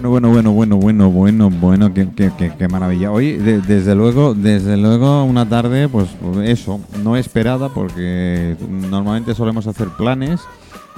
Bueno, bueno, bueno, bueno, bueno, bueno, bueno, qué, qué, qué, maravilla. Hoy, de- desde luego, desde luego, una tarde, pues eso, no esperada, porque normalmente solemos hacer planes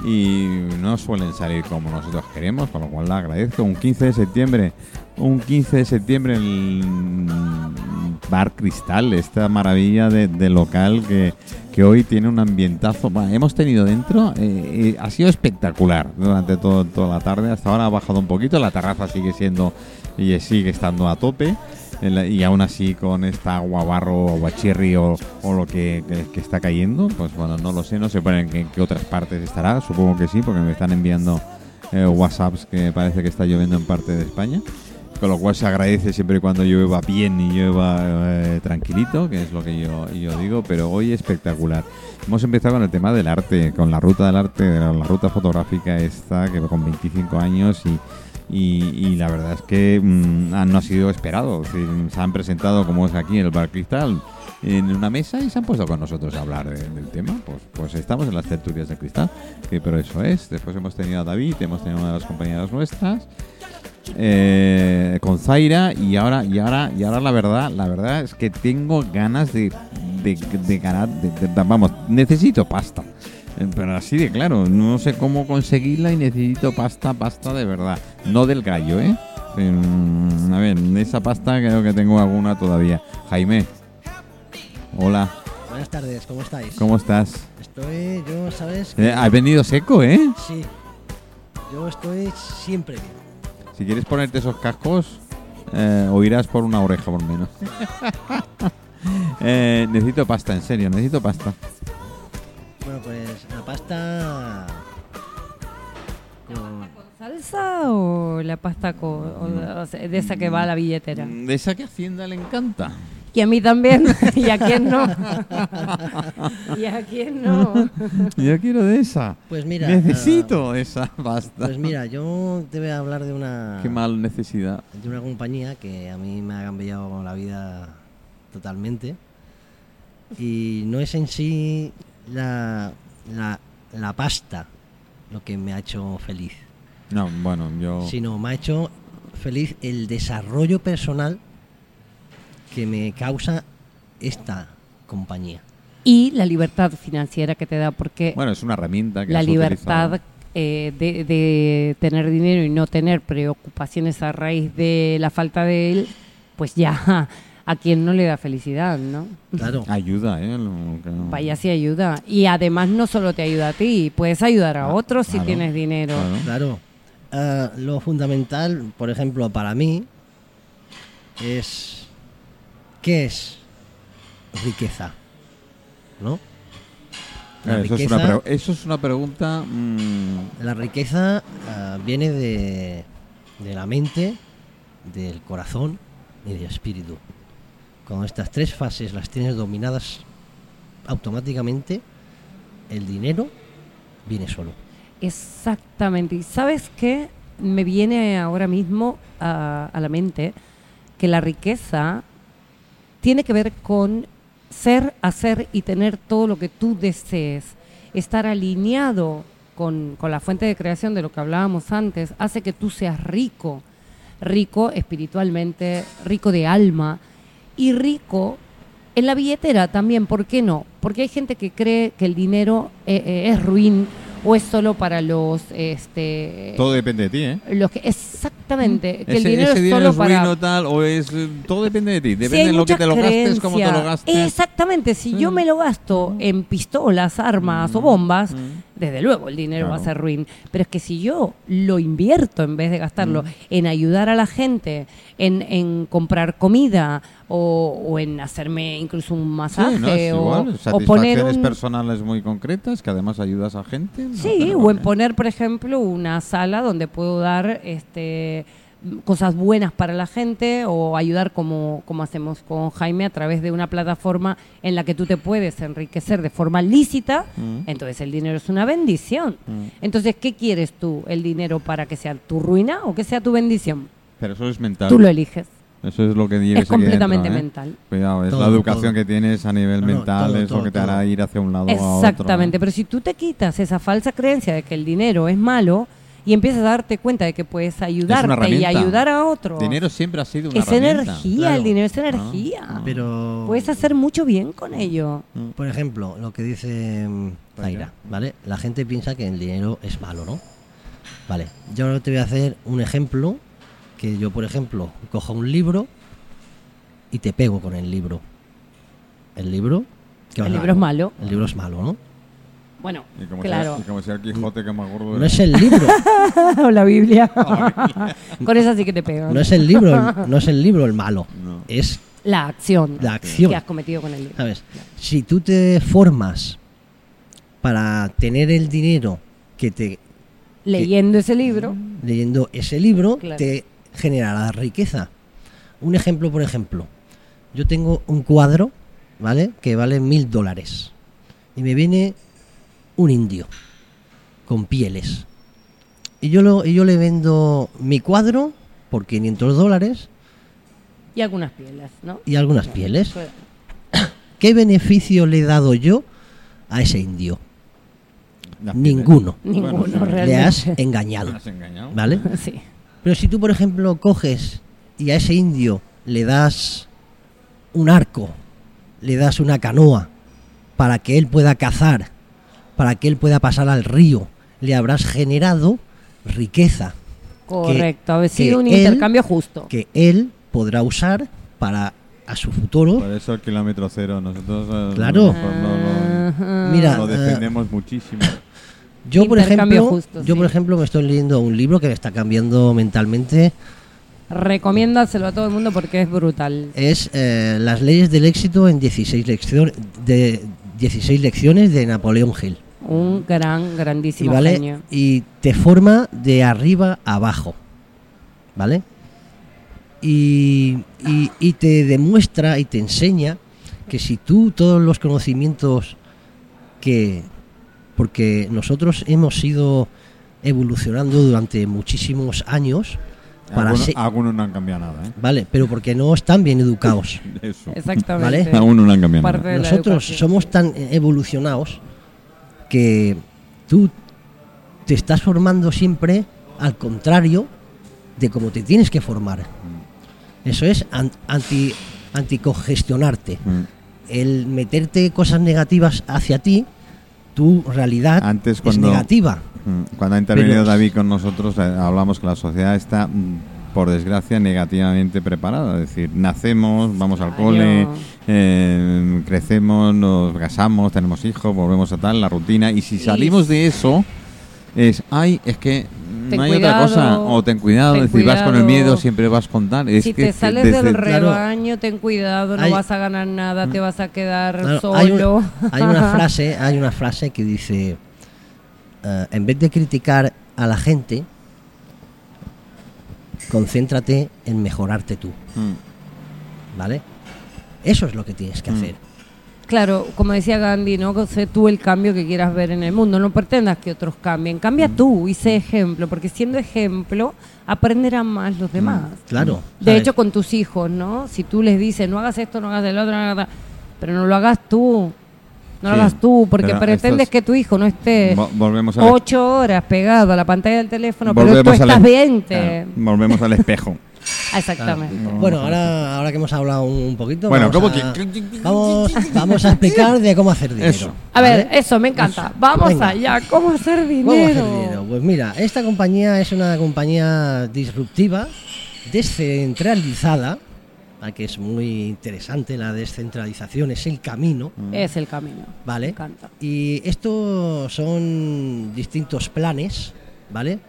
y no suelen salir como nosotros queremos, con lo cual le agradezco. Un 15 de septiembre, un 15 de septiembre en el Bar Cristal, esta maravilla de, local que, que hoy tiene un ambientazo. Hemos tenido dentro, eh, eh, ha sido espectacular durante todo, toda la tarde. Hasta ahora ha bajado un poquito, la terraza sigue siendo y sigue estando a tope. En Y aún así con esta agua barro aguachirri o, o lo que, que- está cayendo, pues bueno, no lo sé, no sé en qué, qué otras partes estará, supongo que sí, porque me están enviando eh, WhatsApps que parece que está lloviendo en parte de España. Con lo cual se agradece siempre y cuando llueva bien y llueva eh, tranquilito, que es lo que yo, yo digo, pero hoy espectacular. Hemos empezado con el tema del arte, con la ruta del arte, la, ruta fotográfica esta, que con 25 años y, y, la verdad es que mm, no ha sido esperado. Se han presentado, como es aquí en el Bar Cristal, en una mesa y se han puesto con nosotros a hablar de- del tema. Pues, pues estamos en las tertulias de cristal, pero eso es. Después hemos tenido a David, hemos tenido a una de las compañeras nuestras eh, con Zaira y ahora y ahora y ahora la verdad la verdad es que tengo ganas de de, de ganar de- vamos necesito pasta Eh, pero así de claro no sé cómo conseguirla y necesito pasta pasta de verdad no del gallo eh Mm, a ver de esa pasta creo que tengo alguna todavía Jaime hola Buenas tardes, ¿cómo estáis? cómo estás Estoy, yo, ¿sabes? Eh, has venido seco eh Sí. Yo estoy siempre bien. Si quieres ponerte esos cascos, eh, oirás por una oreja por menos. Eh, necesito pasta, en serio, necesito pasta. Bueno, pues la pasta. con- ¿Salsa o la pasta co- o- o sea, de esa que va a la billetera? Mm, De esa que a Hacienda le encanta. Y a mí también. ¿Y a quién no? ¿Y a quién no? Yo quiero de esa. Pues mira. necesito esa ah, pasta. pues mira, yo te voy a hablar de una. Qué mal necesidad. De una compañía que a mí me ha cambiado la vida totalmente. Y no es en sí la, la, la pasta lo que me ha hecho feliz. No, bueno, yo... sino me ha hecho feliz el desarrollo personal que me causa esta compañía. Y la libertad financiera que te da, porque Bueno, es una herramienta que la libertad eh, de, de tener dinero y no tener preocupaciones a raíz de la falta de él, pues ya a quien no le da felicidad, ¿no? Claro, Ayuda, ¿eh? Lo que- Vaya si ayuda. Y además no solo te ayuda a ti, puedes ayudar a Ah, otros si tienes dinero. claro. claro. Ah, lo fundamental, por ejemplo, para mí es ¿qué es riqueza? ¿No? La Eh, eso, es una riqueza- pre- eso es una pregunta... mm, La riqueza ah, viene de, de la mente, del corazón y del espíritu. Cuando estas tres fases las tienes dominadas automáticamente, el dinero viene solo. Exactamente. ¿Y sabes qué? Me viene ahora mismo a, a la mente que la riqueza tiene que ver con ser, hacer y tener todo lo que tú desees. Estar alineado con, con la fuente de creación de lo que hablábamos antes hace que tú seas rico, rico espiritualmente, rico de alma y rico en la billetera también, ¿por qué no? Porque hay gente que cree que el dinero eh, eh, es ruin o es solo para los este todo depende de ti, ¿eh? los que exactamente que el ese, dinero ese es solo es para ruin o tal, o es... Todo depende de ti. Depende de lo que te lo gastes, cómo te lo creencia. gastes. Exactamente, si yo Mm. me lo gasto en pistolas, armas o bombas, Mm. desde luego el dinero va a Claro. ser ruin. Pero es que si yo lo invierto en vez de gastarlo Mm. en ayudar a la gente, en, en comprar comida o, o en hacerme incluso un masaje Sí, no, es o, igual. o poner Satisfacciones un... personales muy concretas que además ayudas a gente. no Sí, o en poner, por ejemplo, una sala donde puedo dar este cosas buenas para la gente o ayudar como, como hacemos con Jaime a través de una plataforma en la que tú te puedes enriquecer de forma lícita, Mm. entonces el dinero es una bendición. Mm. Entonces, ¿qué quieres tú? ¿El dinero para que sea tu ruina o que sea tu bendición? Pero eso es mental. Tú lo eliges. Eso es lo que lleves Es completamente dentro, ¿eh? mental. Cuidado, es Todo, la educación todo. que tienes a nivel No, no, mental, todo, es lo todo, que te hará ir hacia un lado o a otro. Exactamente, ¿eh? pero si tú te quitas esa falsa creencia de que el dinero es malo, y empiezas a darte cuenta de que puedes ayudarte y ayudar a otro. Dinero siempre ha sido una es herramienta. energía, Claro. el dinero es Ah. energía. Pero, Puedes hacer mucho bien con ello. por ejemplo, lo que dice mm, Zaira, ¿vale? La gente piensa que el dinero es malo, ¿no? Vale, yo ahora te voy a hacer un ejemplo que yo, por ejemplo, cojo un libro y te pego con el libro. El libro... ¿qué vas El libro es malo. El libro es malo, ¿no? Bueno, Y como, claro. sea, y como sea el Quijote que más gordo No es el libro, o la Biblia. con esa sí que te pego. no es el libro, el- no es el libro el malo, No. es La acción, la acción. que has cometido con el libro. ¿Sabes? Si tú te formas para tener el dinero que te Leyendo ese libro, leyendo ese libro Claro. te generará riqueza. Un ejemplo, por ejemplo, yo tengo un cuadro, ¿vale? Que vale mil dólares y me viene un indio con pieles y yo lo y yo le vendo mi cuadro por 500 dólares y algunas pieles, ¿no? y algunas pieles. Claro. ¿Qué beneficio le he dado yo a ese indio? Las pieles. Ninguno. Ninguno, realmente. Le has engañado, has engañado. ¿vale? Sí. Pero si tú, por ejemplo, coges y a ese indio le das un arco, le das una canoa para que él pueda cazar, para que él pueda pasar al río, le habrás generado riqueza Correcto, ha que sido un él- intercambio justo. que él podrá usar para a su futuro. Por eso el kilómetro cero. Nosotros eh, Claro. no, no, no, Ajá. Mira, lo eh, defendemos muchísimo. Yo, por ejemplo, justo, yo por sí. ejemplo me estoy leyendo un libro que me está cambiando mentalmente. Recomiéndaselo a todo el mundo porque es brutal. Es eh, Las leyes del éxito en 16 lecciones de 16 lecciones de Napoleón Hill. Un gran, y grandísimo vale genio. y te forma de arriba a abajo vale y, y- y te demuestra y te enseña que si tú todos los conocimientos que porque nosotros hemos ido evolucionando durante muchísimos años para Algunos, algunos no han cambiado nada. ¿eh? vale pero porque no están bien educados Eso. Exactamente. ¿Vale? Algunos no han cambiado Parte nada. nosotros somos tan evolucionados que tú te estás formando siempre al contrario de cómo te tienes que formar. Eso es an- anti anticongestionarte. Mm. El meterte cosas negativas hacia ti, tu realidad Antes es negativa. Mm, Cuando ha intervenido Pero- David con nosotros, eh, hablamos que la sociedad está, mm, por desgracia, negativamente preparada. Es decir, nacemos, vamos al cole, eh, crecemos, nos casamos, tenemos hijos, volvemos a tal, la rutina. Y si salimos de eso, es, ay, es que Ten no hay otra cosa. O ten cuidado, ten es decir, vas con el miedo, siempre vas con tal. Es si que te sales desde- del Claro. rebaño, ten cuidado, no Hay- vas a ganar nada, te vas a quedar Claro, solo. hay, una, hay una frase, hay una frase que dice, eh, en vez de criticar a la gente, concéntrate en mejorarte tú, Mm. ¿vale? Eso es lo que tienes que Mm. hacer. Claro, como decía Gandhi, no sé tú el cambio que quieras ver en el mundo, no pretendas que otros cambien, cambia tú y sé ejemplo, porque siendo ejemplo aprenderán más los demás. Claro. De ¿sabes? hecho, con tus hijos, ¿no? Si tú les dices, no hagas esto, no hagas el otro, no hagas... pero no lo hagas tú, no lo Sí, hagas tú, porque pero pretendes estos- que tu hijo no esté Vo- volvemos a la- ocho horas pegado a la pantalla del teléfono, pero tú volvemos estás es- 20. claro, volvemos al espejo. Ah, Exactamente. No, Bueno, no, ahora, ahora que hemos hablado un, poquito, Bueno, vamos, ¿cómo a, que- vamos, vamos a explicar de cómo hacer dinero. Eso. A ver, ¿vale? eso me encanta. Vamos Venga. allá. ¿Cómo hacer dinero? ¿Cómo hacer dinero? Pues mira, esta compañía es una compañía disruptiva, descentralizada, que es muy interesante, la descentralización es el camino, Es el camino. Me ¿vale? encanta. Y estos son distintos planes, ¿vale?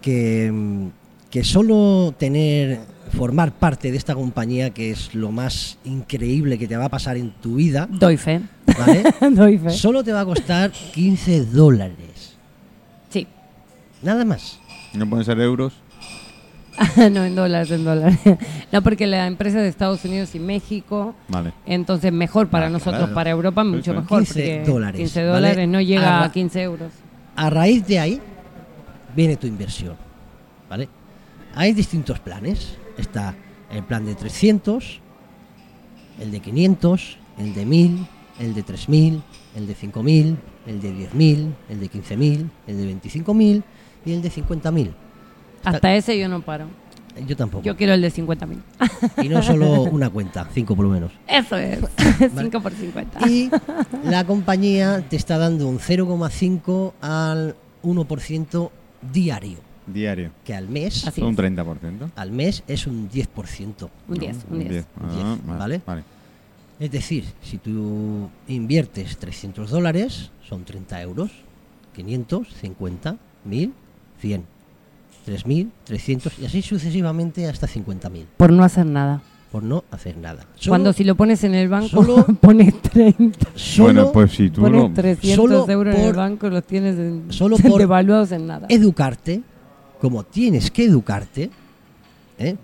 Que, mm, que solo tener, formar parte de esta compañía, que es lo más increíble que te va a pasar en tu vida, Doy fe. ¿vale? Doy fe. solo te va a costar 15 dólares. Sí. Nada más. ¿No pueden ser euros? no, en dólares, en dólares. no, porque la empresa es de Estados Unidos y México. Vale. Entonces, mejor para Ah, nosotros, claro. para Europa, mucho mejor. 15 porque dólares, 15 ¿vale? dólares no llega Arra- a 15 euros. A raíz de ahí viene tu inversión, ¿vale? Hay distintos planes. Está el plan de 300, el de 500, el de 1000, el de 3.000, el de 5.000, el de 10.000, el de 15.000, el de 25.000 y el de 50.000. Hasta ese yo no paro. Yo tampoco. Yo quiero el de 50.000. Y no solo una cuenta, cinco por lo menos. Eso es. 5 por 50. Y la compañía te está dando un 0,5 al 1% diario, Diario. que al mes, Así Un es. 30%. al mes es un 10%. Un 10, un 10. Diez. Un Ah, diez, ¿vale? vale. Es decir, si tú inviertes 300 dólares, son 30 euros. 500, 50, 1000, 100, 3000, 300 y así sucesivamente hasta 50.000 Por no hacer nada. por no hacer nada. Solo- Cuando si lo pones en el banco, solo- pones 30. solo bueno, pues si tú Pones lo... 300 solo euros en el por- banco, los tienes en- solo por- devaluados en nada. educarte, como tienes que educarte, ¿eh?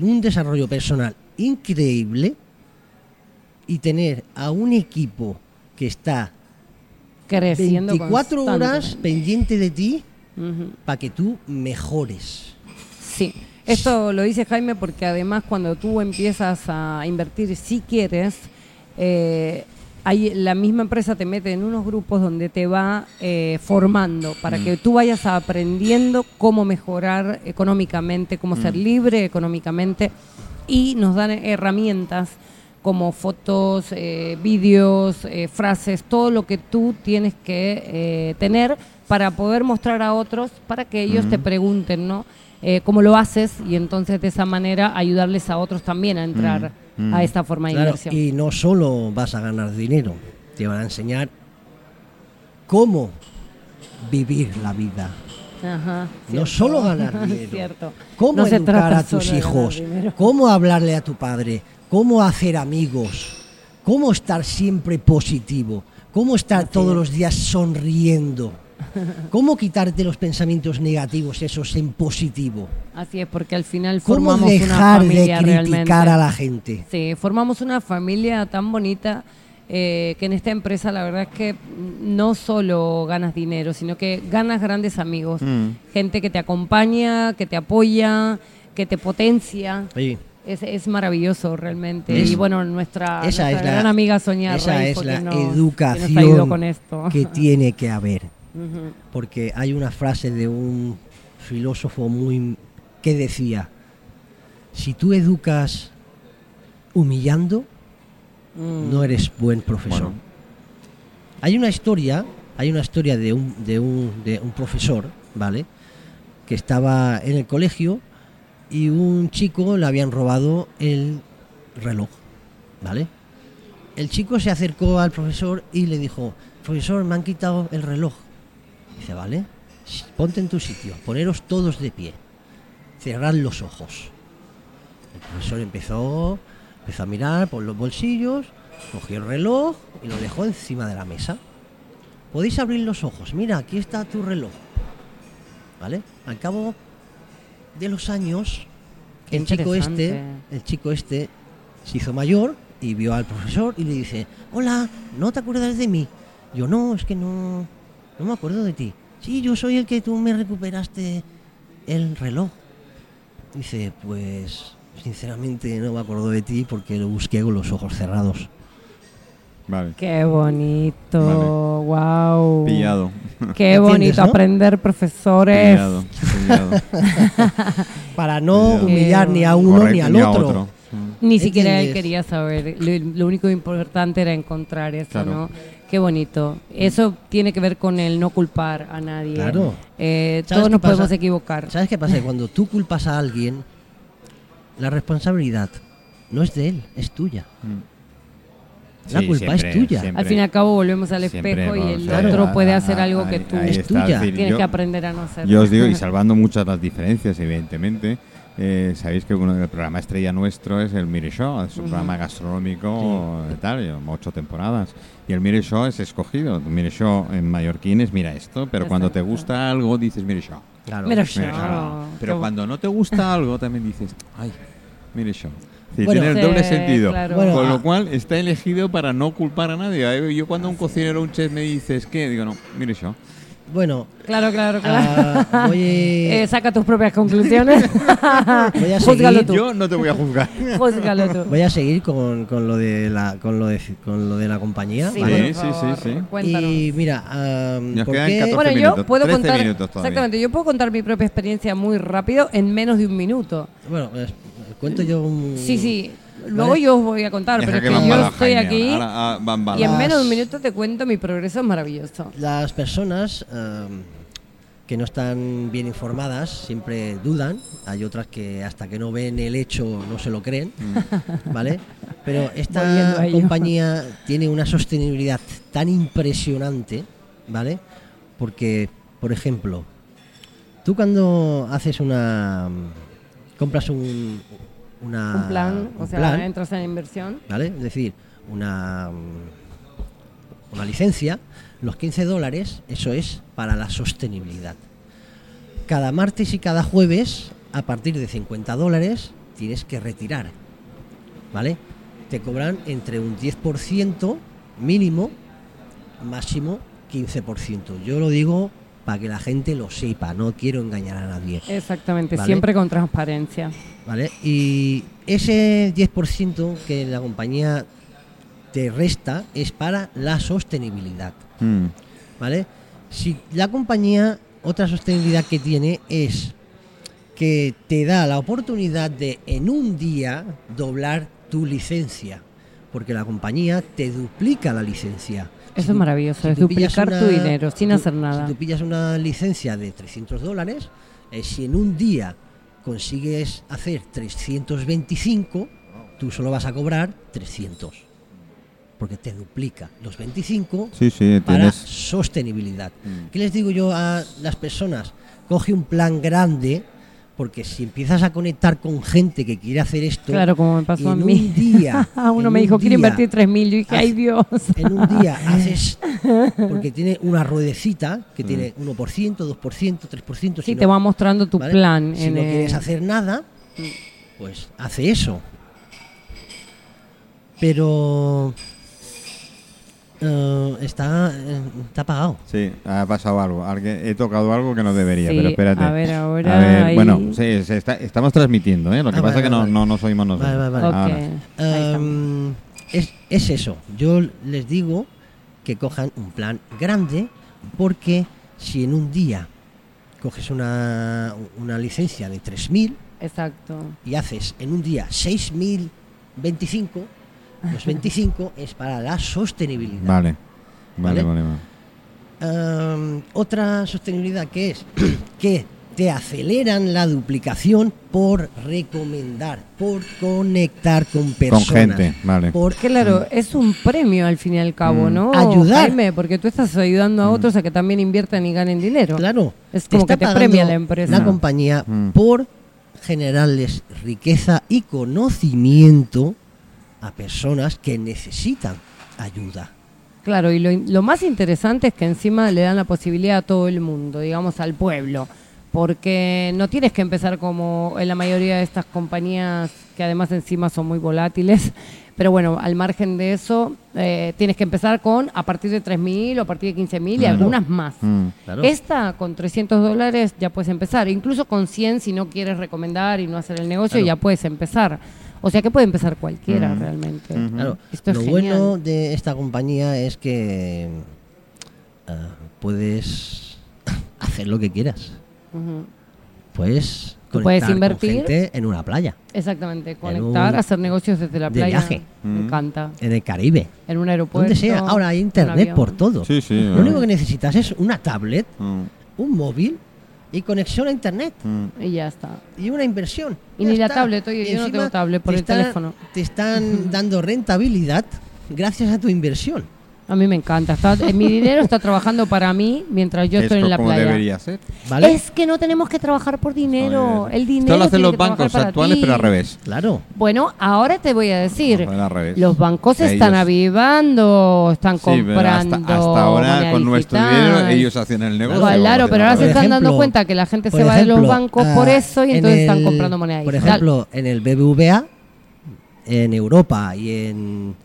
Un desarrollo personal increíble y tener a un equipo que está Creciendo 24 horas pendiente de ti Para que tú mejores. Sí, esto lo dice Jaime porque además cuando tú empiezas a invertir, si quieres, eh, hay, la misma empresa te mete en unos grupos donde te va eh, formando para que tú vayas aprendiendo cómo mejorar económicamente, cómo ser libre económicamente. Y nos dan herramientas como fotos, eh, vídeos, eh, frases, todo lo que tú tienes que eh, tener para poder mostrar a otros, para que ellos te pregunten, ¿no? Eh, cómo lo haces y entonces de esa manera ayudarles a otros también a entrar Mm, mm. a esta forma de Claro, inversión. y no solo vas a ganar dinero, te van a enseñar cómo vivir la vida. Ajá, No cierto. solo ganar dinero. Cierto. Cómo No educar a tus hijos, cómo hablarle a tu padre, cómo hacer amigos, cómo estar siempre positivo, cómo estar Así todos es. los días sonriendo, cómo quitarte los pensamientos negativos, esos en positivo, Así es, porque al final cómo formamos una dejar de familia criticar realmente. a la gente. Sí, formamos una familia tan bonita eh, que en esta empresa la verdad es que no solo ganas dinero, sino que ganas grandes amigos. Mm. Gente que te acompaña, que te apoya, que te potencia. Sí. Es, es maravilloso realmente. Es- y bueno, nuestra, esa nuestra es la- gran amiga Sonia Esa Rey es la nos- educación ayudó con esto. que tiene que haber. Porque hay una frase de un filósofo muy que decía, si tú educas humillando, Mm. no eres buen profesor. Bueno. Hay una historia, hay una historia de un, de un, de un profesor, ¿vale? Que estaba en el colegio y un chico le habían robado el reloj, ¿vale? El chico se acercó al profesor y le dijo, profesor, me han quitado el reloj. Dice, vale, ponte en tu sitio, poneros todos de pie, cerrad los ojos. El profesor empezó, empezó a mirar por los bolsillos, cogió el reloj y lo dejó encima de la mesa. Podéis abrir los ojos, mira, aquí está tu reloj. ¿Vale? Al cabo de los años, Qué el chico este, el chico este se hizo mayor y vio al profesor y le dice, hola, ¿no te acuerdas de mí? Yo no, es que no, no me acuerdo de ti. Sí, yo soy el que tú me recuperaste el reloj. Dice, pues sinceramente no me acuerdo de ti porque lo busqué con los ojos cerrados. Vale. Qué bonito, wow. Pillado. Qué ¿Entiendes, bonito no? aprender, profesores. Pillado. Pillado. Para no humillar ni a uno Correcto, ni al ni otro. Mm. Ni siquiera él quería saber. Lo, lo único importante era encontrar eso, Claro. ¿no? Qué bonito. Eso tiene que ver con el no culpar a nadie. Claro. Eh, ¿Sabes todos nos pasa? podemos equivocar. ¿Sabes qué pasa? Cuando tú culpas a alguien, la responsabilidad no es de él, es tuya. Mm. La Sí, culpa es tuya. siempre. Al fin y al cabo volvemos al Siempre, espejo y el claro. otro puede hacer algo que ahí- tú ahí Es está, tuya. decir, tienes yo- que aprender a no hacer. Yo os digo, y salvando muchas las diferencias, evidentemente, eh, sabéis que uno del programa estrella nuestro es el Mire Show, es un programa gastronómico tal, lleva ocho temporadas. Y el Mire Show es escogido. El Mire Show en mallorquín es mira esto, pero cuando te gusta algo dices Mire Show. Claro. Mire Show. Show. Pero cuando no te gusta algo también dices, ay, Mire Show. Sí, Bueno, tiene el Sí, doble sentido. claro. Bueno, Con ah. lo cual está elegido para no culpar a nadie. Yo cuando un cocinero o un chef me dice, es que digo, no, mire yo. Bueno, Claro, claro, claro. ah, voy, Eh, saca tus propias conclusiones. Voy a seguir. tú. Yo no te voy a juzgar. Júzgalo tú. voy a seguir con, con lo de la con lo de, con lo de la compañía. Sí, Sí, sí, sí. Cuéntanos. Y mira, ah, Nos ¿por quedan qué- 14 bueno, yo minutos, puedo 13 contar exactamente, yo puedo contar mi propia experiencia muy rápido en menos de un minuto. Bueno, eh, cuento yo un... Sí, sí. Luego Vale. yo os voy a contar, Deja pero es que yo estoy aquí ahora, ah, y en menos de un minuto te cuento mi progreso es maravilloso. Las personas ah, que no están bien informadas siempre dudan. Hay otras que hasta que no ven el hecho no se lo creen, ¿vale? Pero esta compañía tiene una sostenibilidad tan impresionante, ¿vale? Porque, por ejemplo, tú cuando haces una... compras un, una, un plan, o sea, plan, entras en inversión. ¿vale? Es decir, una, una licencia, los 15 dólares, eso es para la sostenibilidad. Cada martes y cada jueves, a partir de 50 dólares, tienes que retirar, ¿vale? Te cobran entre un 10% mínimo, máximo 15%. Yo lo digo para que la gente lo sepa, no quiero engañar a nadie. Exactamente, Vale. siempre con transparencia. ¿Vale? Y ese 10% que la compañía te resta es para la sostenibilidad. Mm. ¿Vale? Si la compañía, otra sostenibilidad que tiene es que te da la oportunidad de en un día doblar tu licencia. Porque la compañía te duplica la licencia. Eso tú- es maravilloso, es tú pillas duplicar tu dinero sin tú- hacer nada. Si tú pillas una licencia de 300 dólares, eh, si en un día consigues hacer 325, tú solo vas a cobrar 300. Porque te duplica los 25 Sí, sí, para tienes. sostenibilidad. Mm. ¿Qué les digo yo a las personas? Coge un plan grande, porque si empiezas a conectar con gente que quiere hacer esto, Claro, como me pasó en a un mí. día, Uno me un dijo, quiero invertir 3.000. Yo dije, ay Dios. en un día haces, porque tiene una ruedecita Mm. que tiene 1%, 2%, 3%. Sí, si te no- va mostrando tu ¿vale? plan. Si en no el- quieres hacer nada, pues hace eso. Pero eh, está, eh, está apagado. Sí, ha pasado algo. Alguien- he tocado algo que no debería, Sí, pero espérate. a ver, ahora A ver, ahí- bueno, sí, se está- estamos transmitiendo, ¿eh? Lo que Ah, pasa vale, es que no, vale. no nos oímos nosotros. Vale, vale, vale. Em, es, es eso. Yo les digo que cojan un plan grande porque si en un día coges una, una licencia de 3.000 Exacto. y haces en un día 6.025, los 25 es para la sostenibilidad. Vale. Vale, ¿Vale? vale, vale. Em, otra sostenibilidad que es que te aceleran la duplicación por recomendar, por conectar con Con personas. gente, vale. por Claro, es un premio al fin y al cabo, Mm. ¿no? Ayudar. Jaime, porque tú estás ayudando a otros a que también inviertan y ganen dinero. Claro. Es como está que te premia la empresa. La compañía Mm. por generarles riqueza y conocimiento a personas que necesitan ayuda. Claro, y lo, lo más interesante es que encima le dan la posibilidad a todo el mundo, digamos al pueblo, porque no tienes que empezar como en la mayoría de estas compañías que además encima son muy volátiles, pero bueno, al margen de eso, eh, tienes que empezar con a partir de 3.000 o a partir de 15.000 y Claro. algunas más. Mm. Claro. Esta con 300 dólares ya puedes empezar, incluso con 100 si no quieres recomendar y no hacer el negocio Claro. ya puedes empezar. O sea que puede empezar cualquiera Mm. realmente. Ujú. Claro, Esto es lo genial. bueno de esta compañía es que ah, puedes hacer lo que quieras. Puedes Tú puedes conectar con invertir. gente en una playa, Exactamente, conectar, un- hacer negocios desde la de playa. viaje. Me encanta. en el Caribe, En un aeropuerto. donde sea. Ahora hay internet por todo. Sí, sí. Lo único que necesitas es una tablet, Mm, un móvil y conexión a internet. mm. Y ya está. y una inversión. Y ni la está. tablet, oye, Y yo no tengo tablet por te el teléfono. Te están dando rentabilidad gracias a tu inversión. A mí me encanta. Está, eh, mi dinero está trabajando para mí mientras yo Es estoy en la como playa. debería ser. ¿Vale? Es que no tenemos que trabajar por dinero. El dinero. Esto lo hacen los bancos actuales, ti. pero al revés. Claro. Bueno, ahora te voy a decir. No, al revés. Los bancos Ellos- están avivando, están Sí, comprando. hasta, hasta ahora, con nuestro dinero, ellos hacen el negocio. Claro, pero ahora se están dando cuenta que la gente se va de los bancos ah, por eso y en entonces están el- comprando moneda Por ejemplo, en el BBVA, en Europa y en,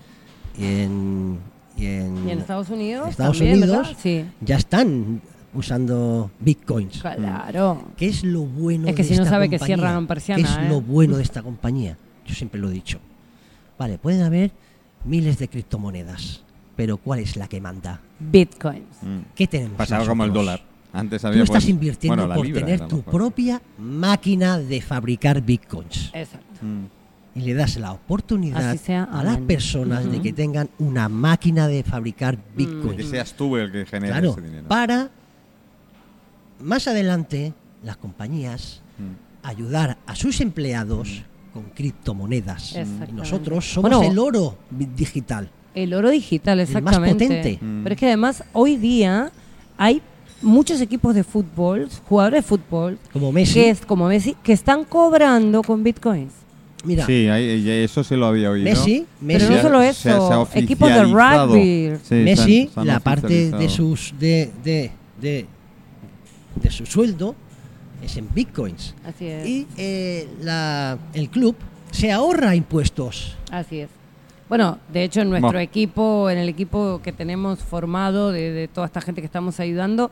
y en, y en y en Estados Unidos Estados también, Unidos. Sí. ya están usando bitcoins. Claro. ¿Qué es lo bueno Es que de si no esta sabe que compañía? cierran persiana, ¿Qué es ¿eh? lo bueno de esta compañía? Yo siempre lo he dicho. Vale, pueden haber miles de criptomonedas, pero ¿cuál es la que manda? Bitcoins. Mm. ¿Qué tenemos? Pasaba como el dólar. Antes Tú había estás pues, invirtiendo bueno, por libra tener tu propia máquina de fabricar bitcoins. Exacto. Mm. Y le das la oportunidad sea, a las personas de que tengan una máquina de fabricar Que bitcoins. seas tú el que genere Claro, ese dinero. para más adelante las compañías Mm. ayudar a sus empleados con criptomonedas. Y Exactamente. nosotros somos Bueno, el oro digital. El oro digital, El más exactamente. potente. Mm. Pero es que además hoy día hay muchos equipos de fútbol, jugadores de fútbol, Como Messi. que es como Messi, que están cobrando con bitcoins. Mira, Sí, hay- y eso se lo había oído. Messi, Pero Messi, no Se ha- solo eso, se ha equipos de oficializado. rugby. Sí, se han- Messi, se han la parte de oficializado. sus de, de, de, de su sueldo es en bitcoins. Así es. Y eh, la, el club se ahorra impuestos. Así es. Bueno, de hecho en nuestro Bueno. equipo, en el equipo que tenemos formado de, de toda esta gente que estamos ayudando,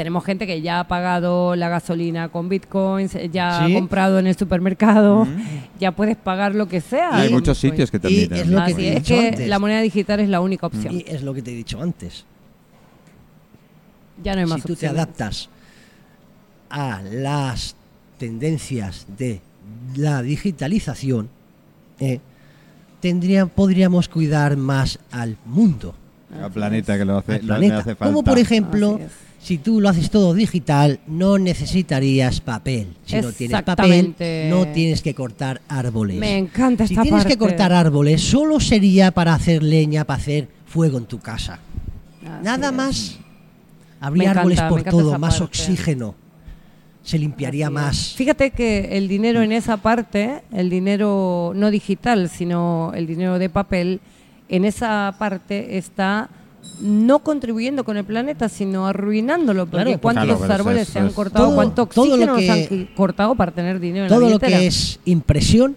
tenemos gente que ya ha pagado la gasolina con bitcoins, ya ¿Sí? ha comprado en el supermercado, Mm. ya puedes pagar lo que sea. Hay con muchos bitcoins. sitios que te Y admiten. es lo que te he es dicho que antes. la moneda digital es la única opción. Y es lo que te he dicho antes. ya no hay más si tú te opciones. adaptas a las tendencias de la digitalización, eh, tendría- podríamos cuidar más al mundo, Al planeta que lo hace, lo- hace falta. Como por ejemplo, es. Si tú lo haces todo digital, no necesitarías papel. Si no tienes papel, no tienes que cortar árboles. Me encanta si esta tienes que cortar árboles, solo sería para hacer leña, para hacer fuego en tu casa. Así Nada es. más. Habría encanta, árboles por todo, más parte. oxígeno. Se limpiaría Así es. más. Fíjate que el dinero en esa parte, el dinero no digital, sino el dinero de papel, en esa parte está no contribuyendo con el planeta, sino arruinándolo. Porque Claro, cuántos Claro, árboles es- se han cortado, Todo- cuánto todo lo oxígeno nos han cortado para tener dinero en Todo la lo billetera. que es impresión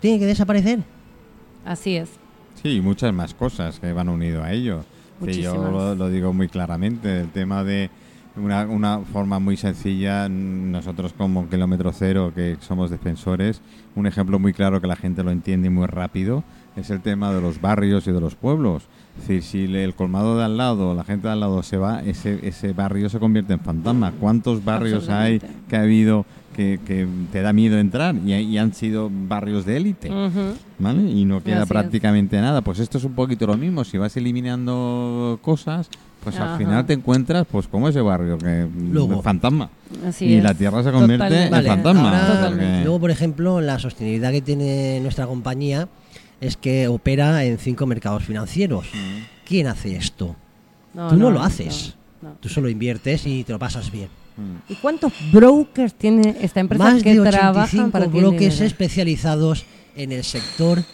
tiene que desaparecer. Así es. Sí, y muchas más cosas que van unido a ello. Sí, yo lo, lo digo muy claramente, el tema de una, una forma muy sencilla, nosotros como kilómetro cero, que somos defensores, un ejemplo muy claro que la gente lo entiende muy rápido, es el tema de los barrios y de los pueblos. Es decir, si el colmado de al lado, la gente de al lado se va, ese, ese barrio se convierte en fantasma. ¿Cuántos barrios hay que ha habido que, que te da miedo entrar y, y han sido barrios de élite? ¿Vale? Y no queda Así es. prácticamente nada. Pues esto es un poquito lo mismo. Si vas eliminando cosas, pues Ajá. al final te encuentras pues como ese barrio que Luego. fantasma. Así y es. la tierra se convierte en fantasma. ahora, luego, por ejemplo, la sostenibilidad que tiene nuestra compañía es que opera en cinco mercados financieros. Mm. ¿Quién hace esto? No, Tú no, no, lo haces. no, no. Tú solo inviertes y te lo pasas bien. ¿Y cuántos brokers tiene esta empresa Más que de trabajan 85 para ti? bloques dinero? especializados en el sector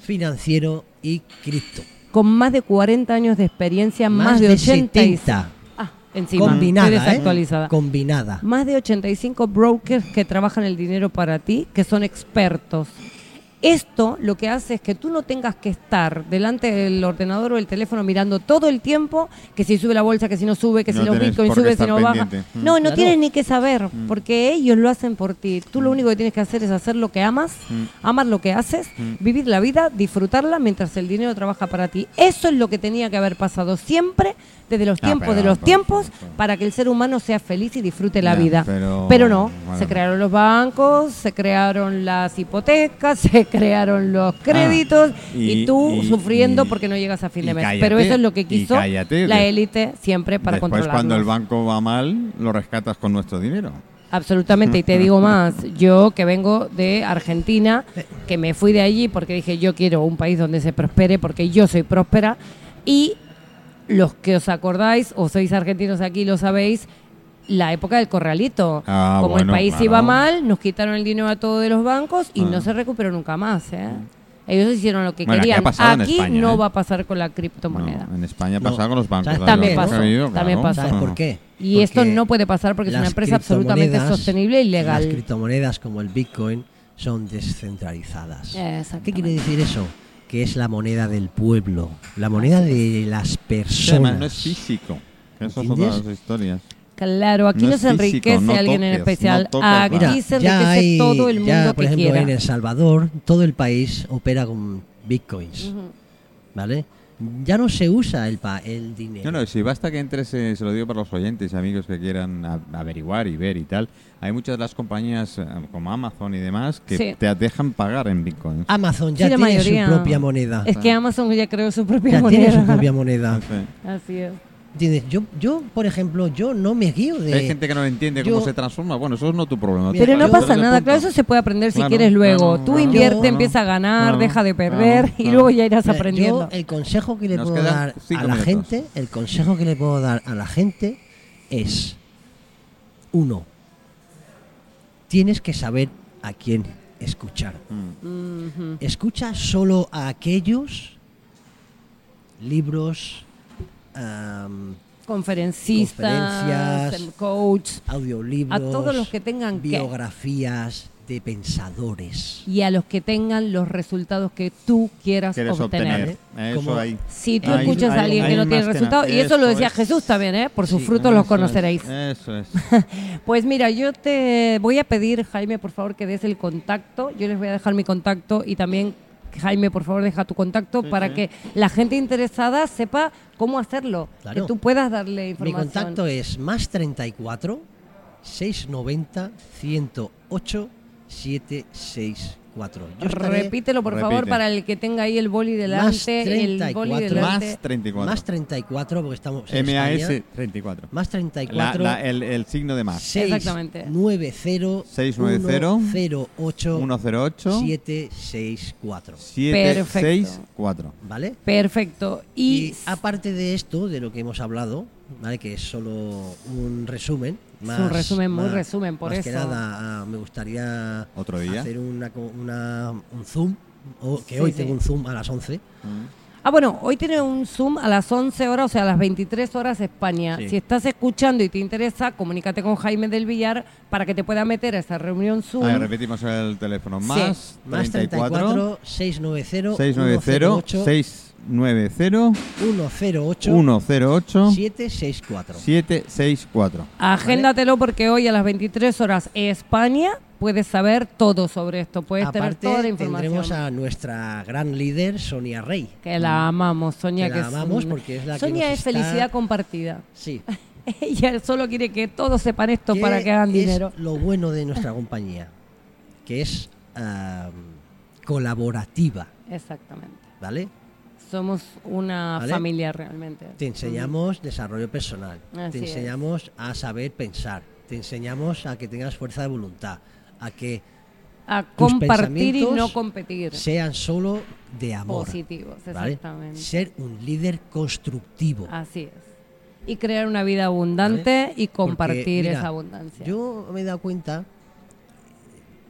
financiero y cripto. Con más de 40 años de experiencia, más, de 80 y- 70. Ah, encima, combinada, ¿eh? Combinada. Más de 85 brokers que trabajan el dinero para ti, que son expertos. Esto lo que hace es que tú no tengas que estar delante del ordenador o el teléfono mirando todo el tiempo que si sube la bolsa, que si no sube, que No si los bitcoins sube, si no baja. Mm. No, no Claro. tienes ni que saber, porque ellos lo hacen por ti. Tú lo único que tienes que hacer es hacer lo que amas, Mm. amar lo que haces, vivir la vida, disfrutarla mientras el dinero trabaja para ti. Eso es lo que tenía que haber pasado siempre desde los Ah, tiempos pero- de los pero- tiempos pero- para que el ser humano sea feliz y disfrute la vida. pero- no, bueno. se crearon los bancos, se crearon las hipotecas, se crearon los créditos Ah, y, y- tú y- sufriendo y- porque no llegas a fin de mes. cállate, Pero eso es lo que quiso cállate, la élite siempre para Después controlarnos. cuando el banco va mal, lo rescatas con nuestro dinero. Absolutamente, y te digo más, yo que vengo de Argentina, que me fui de allí porque dije yo quiero un país donde se prospere, porque yo soy próspera, y los que os acordáis, o sois argentinos aquí, lo sabéis, la época del corralito. Ah, Como bueno, el país claro. iba mal, nos quitaron el dinero a todos de los bancos y Ah. no se recuperó nunca más. ¿eh? Ellos hicieron lo que Bueno, querían. Aquí España, no ¿eh? va a pasar con la criptomoneda. No, en España ha No. con los bancos. ¿Sabes la También pasó, habido, también claro. pasó. ¿Sabes por qué? Y esto no puede pasar porque es una empresa absolutamente sostenible y legal. Las criptomonedas como el Bitcoin son descentralizadas. Exactamente. ¿Qué quiere decir eso? Que es la moneda del pueblo, la moneda de las Sí, personas. además no es físico. Esas son ¿Entiendes? todas las historias. Claro, aquí No se enriquece físico, no alguien en especial. no toques, aquí se enriquece hay, todo el mundo ya, que por ejemplo, quiera. en El Salvador, todo el país opera con bitcoins. ¿vale? Ya no se usa el, pa- el dinero. No, no, si basta que entres, eh, se lo digo para los oyentes y amigos que quieran averiguar y ver y tal. Hay muchas de las compañías eh, como Amazon y demás que Sí. te dejan pagar en Bitcoin. Amazon ya Sí, tiene mayoría. su propia moneda. Es que Amazon ya creó su propia Ya tiene moneda. su propia moneda. Sí. Así es. ¿Entiendes? Yo, yo, por ejemplo, yo no me guío de... Hay gente que no entiende cómo yo- se transforma. Bueno, eso es no tu problema. Mira, Pero no pasa nada, claro, eso se puede aprender si Claro, quieres luego. claro, Tú claro, invierte, claro, empieza a ganar, claro, deja de perder claro, y luego ya irás aprendiendo. Yo el consejo que le Nos puedo dar a la minutos. gente, el consejo que le puedo dar a la gente es uno, tienes que saber a quién escuchar. Mm. Escucha solo a aquellos libros, Conferencistas, Conferencias, coach audiolibros, A todos los que tengan que- biografías de pensadores. y a los que tengan los resultados que tú quieras Quieres obtener. obtener. Eso Como- ahí. Si tú escuchas a alguien que no tiene resultados, y eso lo decía es. Jesús también, ¿eh? por sus Sí, frutos los es, conoceréis. Eso es. Pues mira, yo te voy a pedir, Jaime, por favor, que des el contacto. Yo les voy a dejar mi contacto y también, Jaime, por favor, deja tu contacto Sí, para sí. que la gente interesada sepa cómo hacerlo. Claro. Que tú puedas darle Mi información. contacto es más 34 690 108 764. Yo estaré- Repítelo, por favor, Repite. para el que tenga ahí el boli delante. El 34. boli Más delante. Más 34. Más 34 porque estamos en MAS España. 34. Más La- 34 la- el, el signo de más. Exactamente. 690 690 108 108 764. 764. ¿Vale? Perfecto. Y, Y, aparte de esto, de lo que hemos hablado, ¿vale? que es solo un resumen. Más, un resumen, muy resumen, por más que eso. nada, ah, me gustaría Otro día. hacer una, co- una- un Zoom, o que Sí, hoy sí. tengo un Zoom a las 11. Ah, bueno, hoy tiene un Zoom a las 11 horas, o sea, a las 23 horas España. Sí. Si estás escuchando y te interesa, comunícate con Jaime del Villar para que te pueda meter a esa reunión Zoom. A ver, repetimos el teléfono. Más Más 34 34 690 690 690 108 108 764. 764. Agéndatelo porque hoy a las 23 horas España puedes saber todo sobre esto, puedes tener toda la información. tendremos a nuestra gran líder, Sonia Rey. Que la amamos, Sonia. Que Que, la es amamos un- porque es la que Sonia es está- felicidad compartida. Sí. Ella solo quiere que todos sepan esto para ¿Qué que hagan es dinero. lo bueno de nuestra compañía, que es am, colaborativa, Exactamente. ¿vale? Somos una ¿Vale? familia realmente. Te enseñamos desarrollo personal, Así te es. enseñamos a saber pensar, te enseñamos a que tengas fuerza de voluntad, a que A tus compartir y no competir. sean solo de amor. Positivos, ¿vale? exactamente. Ser un líder constructivo. Así es. Y crear una vida abundante y compartir Porque, mira, esa abundancia. Yo me he dado cuenta,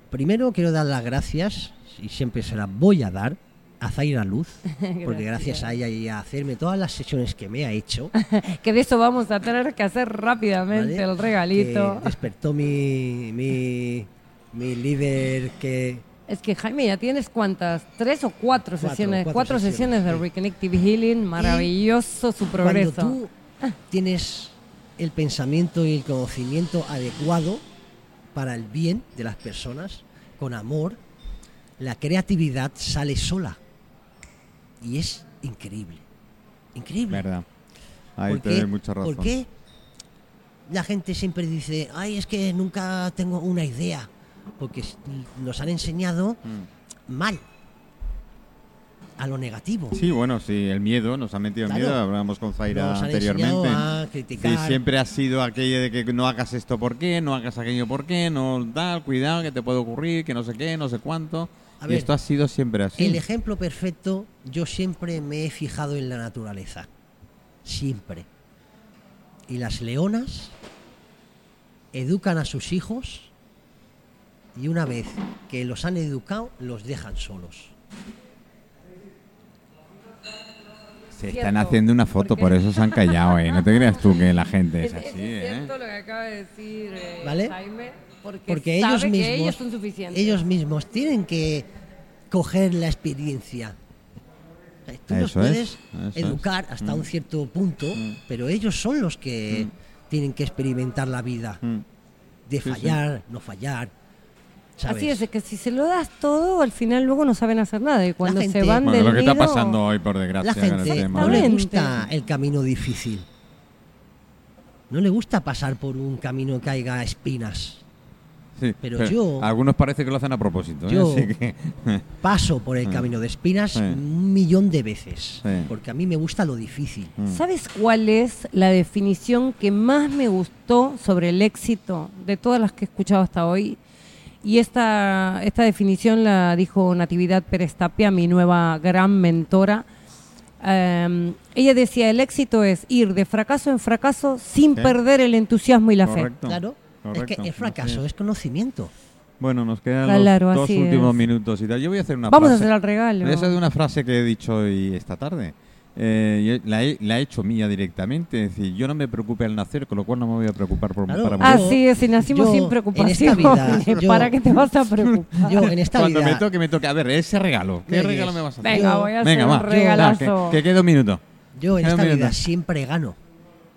primero quiero dar las gracias, y siempre se las voy a dar, a Zaira Luz, porque gracias a ella y a hacerme todas las sesiones que me ha hecho, que de eso vamos a tener que hacer rápidamente ¿vale? el regalito. que despertó mi, mi, mi líder que... Es que Jaime, ya tienes cuántas, tres o cuatro, Cuatro, sesiones, cuatro cuatro sesiones, sesiones, de. Reconnective Healing, maravilloso su Cuando progreso. tú tienes el pensamiento y el conocimiento adecuado para el bien de las personas, con amor, la creatividad sale sola. Y es increíble. Increíble. Verdad. Ahí ¿Por te doy mucha razón. ¿Por qué la gente siempre dice, ay, es que nunca tengo una idea? Porque nos han enseñado Mm. mal, a lo negativo. Sí, bueno, sí, el miedo, nos ha metido Claro. miedo, hablábamos con Zaira anteriormente. a criticar. Sí, siempre ha sido aquello de que no hagas esto por qué, no hagas aquello por qué, no tal, cuidado que te puede ocurrir, que no sé qué, no sé cuánto. A y ver, esto ha sido siempre así. El ejemplo perfecto, yo siempre me he fijado en la naturaleza. Siempre. Y las leonas educan a sus hijos y una vez que los han educado, los dejan solos. Se Cierto, están haciendo una foto, porque- por eso se han callado, ¿eh? No te creas tú que la gente es Es- es así, ¿eh? cierto lo que acaba de decir eh, ¿Vale? Jaime, porque, Porque sabe ellos que mismos, ellos son suficientes. ellos mismos tienen que coger la experiencia. O sea, Tú los Eso puedes es. educar hasta Mm. un cierto punto, Mm. pero ellos son los que Mm. tienen que experimentar la vida, Mm. de Sí, sí. fallar, no fallar. ¿sabes? Así es, de que si se lo das todo, al final luego no saben hacer nada. Y cuando se van Bueno, del lo que está pasando hoy, por desgracia, La el gente tema. no le gusta el camino difícil. No le gusta pasar por un camino que haya espinas. Sí, pero yo- Algunos parece que lo hacen a propósito. ¿eh? Yo- Así que, Paso por el camino de espinas Sí. un millón de veces, Sí. porque a mí me gusta lo difícil. Mm. ¿Sabes cuál es la definición que más me gustó sobre el éxito de todas las que he escuchado hasta hoy? Y esta, esta definición la dijo Natividad Pérez Tapia, mi nueva gran mentora. Em, ella decía, el éxito es ir de fracaso en fracaso sin perder el entusiasmo y la fe. Correcto. Es que el fracaso es conocimiento. Bueno, nos quedan Claro, los dos últimos es. minutos y tal. Yo voy a hacer una Vamos a hacer el regalo. Esa es una frase que he dicho hoy esta tarde. Eh, la, he, la he hecho mía directamente. Es decir, yo no me preocupe al nacer, con lo cual no me voy a preocupar por Claro. para morir. Así es, si nacimos yo, sin en preocupación, esta vida, yo- ¿para qué te vas a preocupar? Yo en esta Cuando vida, me toque, me toque. A ver, ese regalo. ¿Qué regalo me vas a hacer? Venga, voy a hacer un va. regalazo. Que, que quede un minuto. yo en esta vida minuto. siempre gano.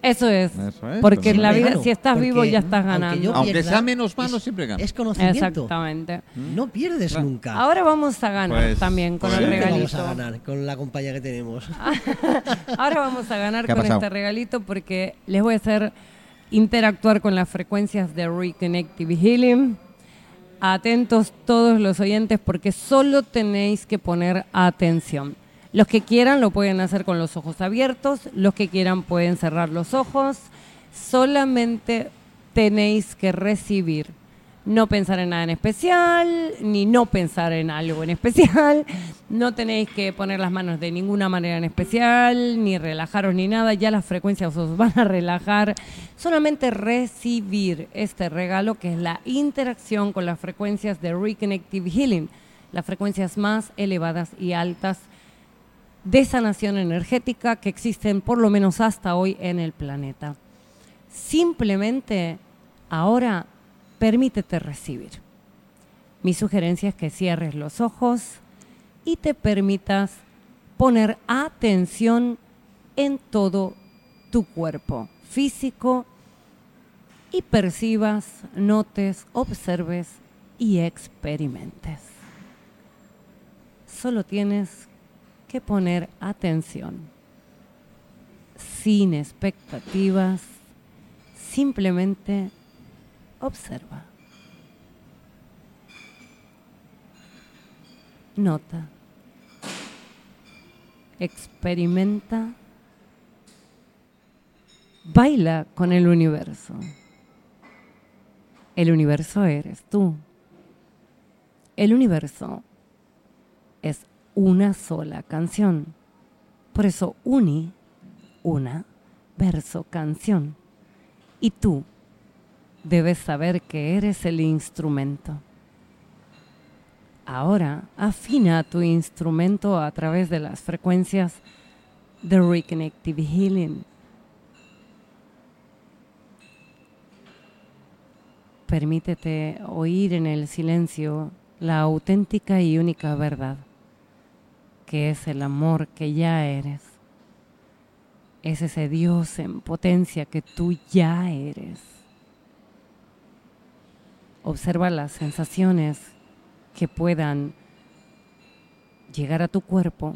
Eso es. Eso es. Porque en la vida, gano, si estás porque vivo, ya estás ganando. Aunque pierda, sea menos mano, es- siempre gano. Es conocimiento. Exactamente. No pierdes Claro. nunca. Ahora vamos a ganar Pues- también con pues- el regalito. vamos a ganar con la compañía que tenemos. Ahora vamos a ganar ¿Qué ha con pasado? este regalito porque les voy a hacer interactuar con las frecuencias de Reconnective Healing. Atentos todos los oyentes porque solo tenéis que poner atención. Los que quieran lo pueden hacer con los ojos abiertos, los que quieran pueden cerrar los ojos. Solamente tenéis que recibir. No pensar en nada en especial, ni no pensar en algo en especial. No tenéis que poner las manos de ninguna manera en especial, ni relajaros ni nada. Ya las frecuencias os van a relajar. Solamente recibir este regalo que es la interacción con las frecuencias de Reconnective Healing, las frecuencias más elevadas y altas de sanación energética que existen por lo menos hasta hoy en el planeta. Simplemente ahora permítete recibir. Mi sugerencia es que cierres los ojos y te permitas poner atención en todo tu cuerpo físico y percibas, notes, observes y experimentes. Solo tienes que poner atención, sin expectativas, simplemente observa. Nota. Experimenta. Baila con el universo. El universo eres tú. El universo es una sola canción. Por eso uni, una, verso, canción. Y tú debes saber que eres el instrumento. Ahora afina tu instrumento a través de las frecuencias de Reconnective Healing. Permítete oír en el silencio la auténtica y única verdad, que es el amor que ya eres. Es ese Dios en potencia que tú ya eres. Observa las sensaciones que puedan llegar a tu cuerpo,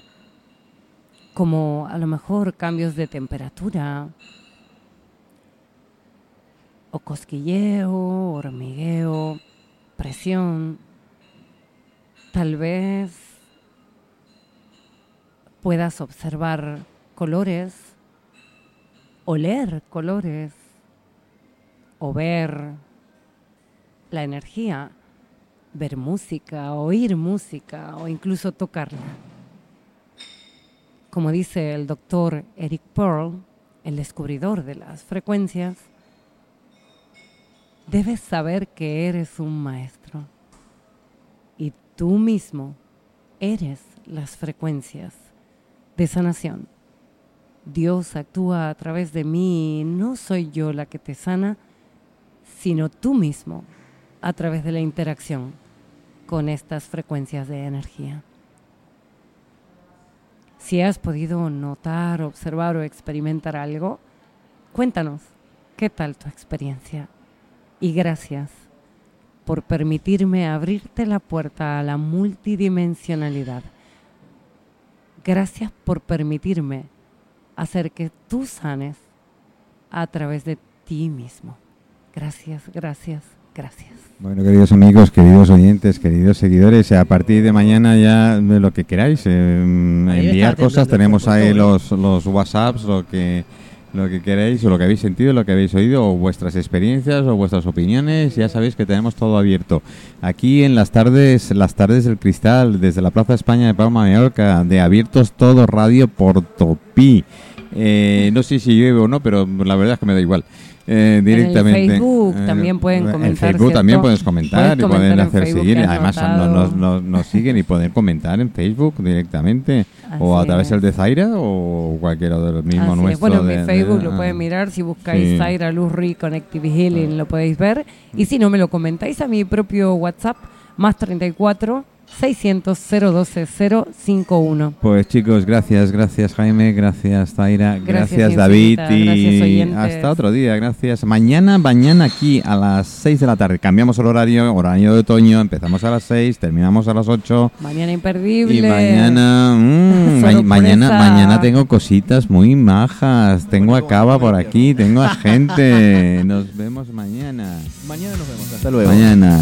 como a lo mejor cambios de temperatura, o cosquilleo, hormigueo, presión. Tal vez puedas observar colores, oler colores, o ver la energía, ver música, oír música o incluso tocarla. Como dice el doctor Eric Pearl, el descubridor de las frecuencias, debes saber que eres un maestro y tú mismo eres las frecuencias de sanación. Dios actúa a través de mí no soy yo la que te sana, sino tú mismo a través de la interacción con estas frecuencias de energía. Si has podido notar, observar o experimentar algo, cuéntanos, ¿qué tal tu experiencia? Y gracias por permitirme abrirte la puerta a la multidimensionalidad. Gracias por permitirme hacer que tú sanes a través de ti mismo. Gracias, gracias, gracias. Bueno, queridos amigos, queridos oyentes, queridos seguidores, a partir de mañana ya de lo que queráis, eh, enviar cosas, tenemos ahí los, los WhatsApps, lo que lo que queráis, o lo que habéis sentido, lo que habéis oído, o vuestras experiencias, o vuestras opiniones, ya sabéis que tenemos todo abierto. Aquí en las tardes, las tardes del cristal, desde la Plaza España de Palma Mallorca, de abiertos todo radio por Topí. Eh, no sé si llueve o no, pero la verdad es que me da igual. Eh, directamente. Facebook también pueden En comentar, Facebook también ¿cierto? puedes comentar Puedes y pueden en hacer Facebook seguir. Además, nos, nos- nos siguen y pueden comentar en Facebook directamente. o a Así través del de Zaira o cualquiera de los mismos Así es. nuestros. Bueno, en de- mi Facebook de- lo ah. pueden mirar, si buscáis Sí. Zaira Luzri Connective Healing lo podéis ver. Y si no me lo comentáis a mi propio WhatsApp, más 34 600 012 051. Pues chicos, gracias, gracias Jaime, gracias Zaira, gracias, Gracias David infinita, y gracias, hasta otro día, gracias. Mañana, mañana aquí a las 6 de la tarde, cambiamos el horario, horario de otoño, empezamos a las 6, terminamos a las 8 Mañana imperdible. y mañana, mm, ma- Sorpresa. mañana, mañana tengo cositas muy majas, tengo a Cava por aquí, tengo a gente, nos vemos mañana. Mañana nos vemos. Hasta luego. Mañana.